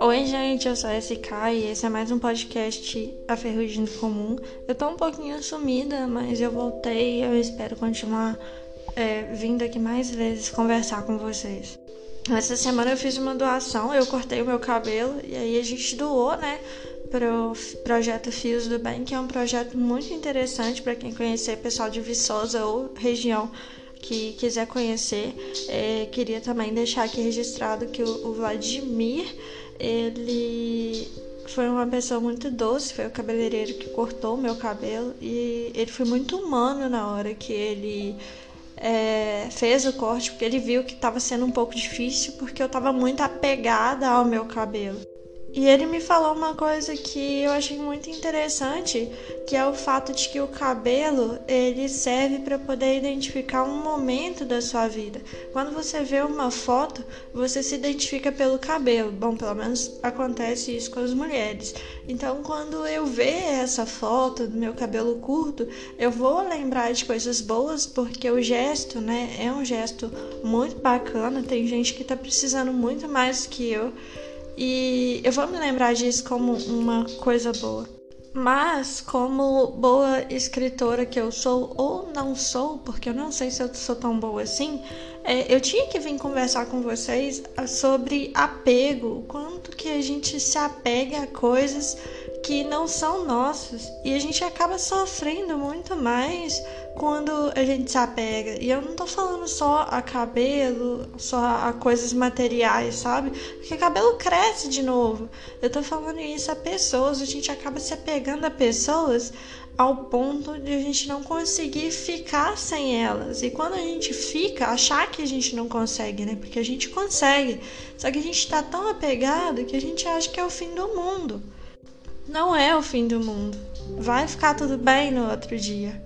Oi, gente, eu sou a SK e esse é mais um podcast A Ferrugem do Comum. Eu tô um pouquinho sumida, mas eu voltei e eu espero continuar é, vindo aqui mais vezes conversar com vocês. Essa semana eu fiz uma doação, eu cortei o meu cabelo e aí a gente doou, né, pro projeto Fios do Bem, que é um projeto muito interessante para quem conhecer pessoal de Viçosa ou região que quiser conhecer. É, queria também deixar aqui registrado que o, o Vladimir ele foi uma pessoa muito doce, foi o cabeleireiro que cortou o meu cabelo e ele foi muito humano na hora que ele é, fez o corte, porque ele viu que estava sendo um pouco difícil porque eu estava muito apegada ao meu cabelo. E ele me falou uma coisa que eu achei muito interessante, que é o fato de que o cabelo ele serve para poder identificar um momento da sua vida. Quando você vê uma foto, você se identifica pelo cabelo. Bom, pelo menos acontece isso com as mulheres. Então, quando eu ver essa foto do meu cabelo curto, eu vou lembrar de coisas boas, porque o gesto, né, é um gesto muito bacana. Tem gente que está precisando muito mais que eu. E eu vou me lembrar disso como uma coisa boa. Mas, como boa escritora que eu sou, ou não sou, porque eu não sei se eu sou tão boa assim, é, eu tinha que vir conversar com vocês sobre apego, quanto que a gente se apega a coisas que não são nossas e a gente acaba sofrendo muito mais quando a gente se apega. E eu não tô falando só a cabelo, só a coisas materiais, sabe? Porque cabelo cresce de novo. Eu tô falando isso a pessoas, a gente acaba se apegando a pessoas ao ponto de a gente não conseguir ficar sem elas. E quando a gente fica, achar que a gente não consegue, né? Porque a gente consegue. Só que a gente tá tão apegado que a gente acha que é o fim do mundo não é o fim do mundo. Vai ficar tudo bem no outro dia.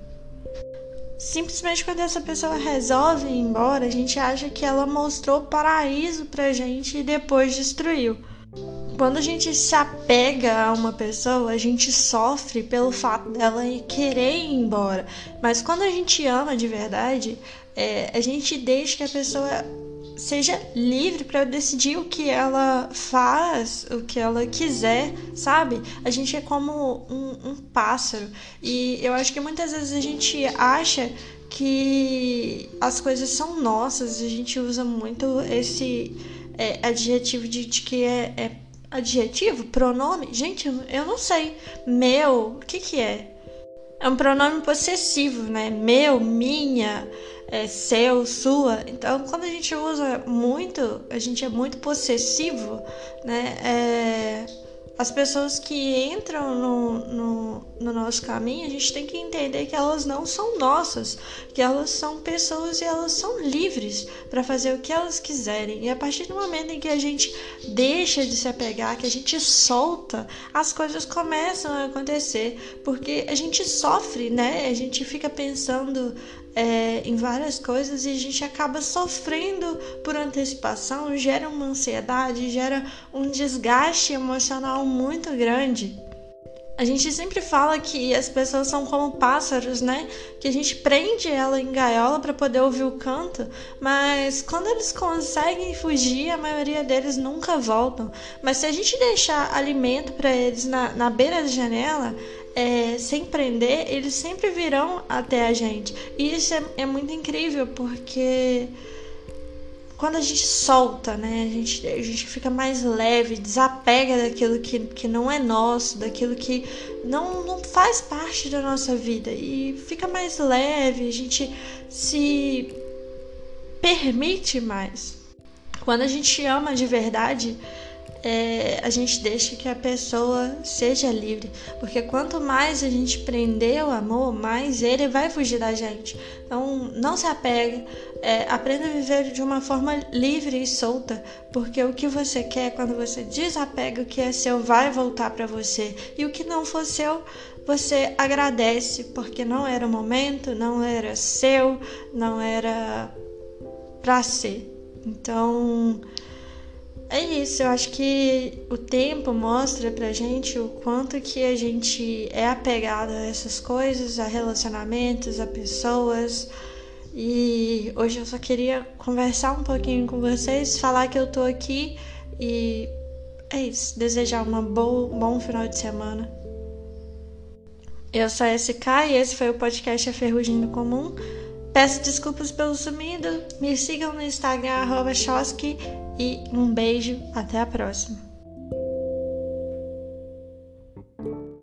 Simplesmente quando essa pessoa resolve ir embora, a gente acha que ela mostrou paraíso pra gente e depois destruiu. Quando a gente se apega a uma pessoa, a gente sofre pelo fato dela querer ir embora. Mas quando a gente ama de verdade, é, a gente deixa que a pessoa seja livre para decidir o que ela faz, o que ela quiser, sabe? A gente é como um, um pássaro e eu acho que muitas vezes a gente acha que as coisas são nossas, a gente usa muito esse é, adjetivo de, de que é, é, adjetivo, pronome. Gente, eu não sei. Meu, o que que é? É um pronome possessivo, né? Meu, minha é, seu, sua. Então, quando a gente usa muito, a gente é muito possessivo, né? É, as pessoas que entram no, no, no, nosso caminho, a gente tem que entender que elas não são nossas, que elas são pessoas e elas são livres para fazer o que elas quiserem. E a partir do momento em que a gente deixa de se apegar, que a gente solta, as coisas começam a acontecer, porque a gente sofre, né? A gente fica pensando é, em várias coisas e a gente acaba sofrendo por antecipação, gera uma ansiedade, gera um desgaste emocional muito grande. A gente sempre fala que as pessoas são como pássaros, né? Que a gente prende ela em gaiola para poder ouvir o canto, mas quando eles conseguem fugir, a maioria deles nunca voltam. Mas se a gente deixar alimento para eles na, na beira da janela, é, sem prender, eles sempre virão até a gente. E isso é, é muito incrível porque quando a gente solta, né, a gente, a gente fica mais leve, desapega daquilo que, que não é nosso, daquilo que não, não faz parte da nossa vida e fica mais leve, a gente se permite mais. Quando a gente ama de verdade, é, a gente deixa que a pessoa seja livre, porque quanto mais a gente prender o amor, mais ele vai fugir da gente. Então, não se apegue, é, aprenda a viver de uma forma livre e solta, porque o que você quer, quando você desapega o que é seu, vai voltar para você, e o que não for seu, você agradece, porque não era o momento, não era seu, não era para ser. Então, é isso, eu acho que o tempo mostra pra gente o quanto que a gente é apegado a essas coisas, a relacionamentos, a pessoas. E hoje eu só queria conversar um pouquinho com vocês, falar que eu tô aqui e é isso. Desejar uma um bom final de semana. Eu sou a SK e esse foi o podcast A Ferrugem do Comum. Peço desculpas pelo sumido. Me sigam no Instagram, arroba e um beijo. Até a próxima.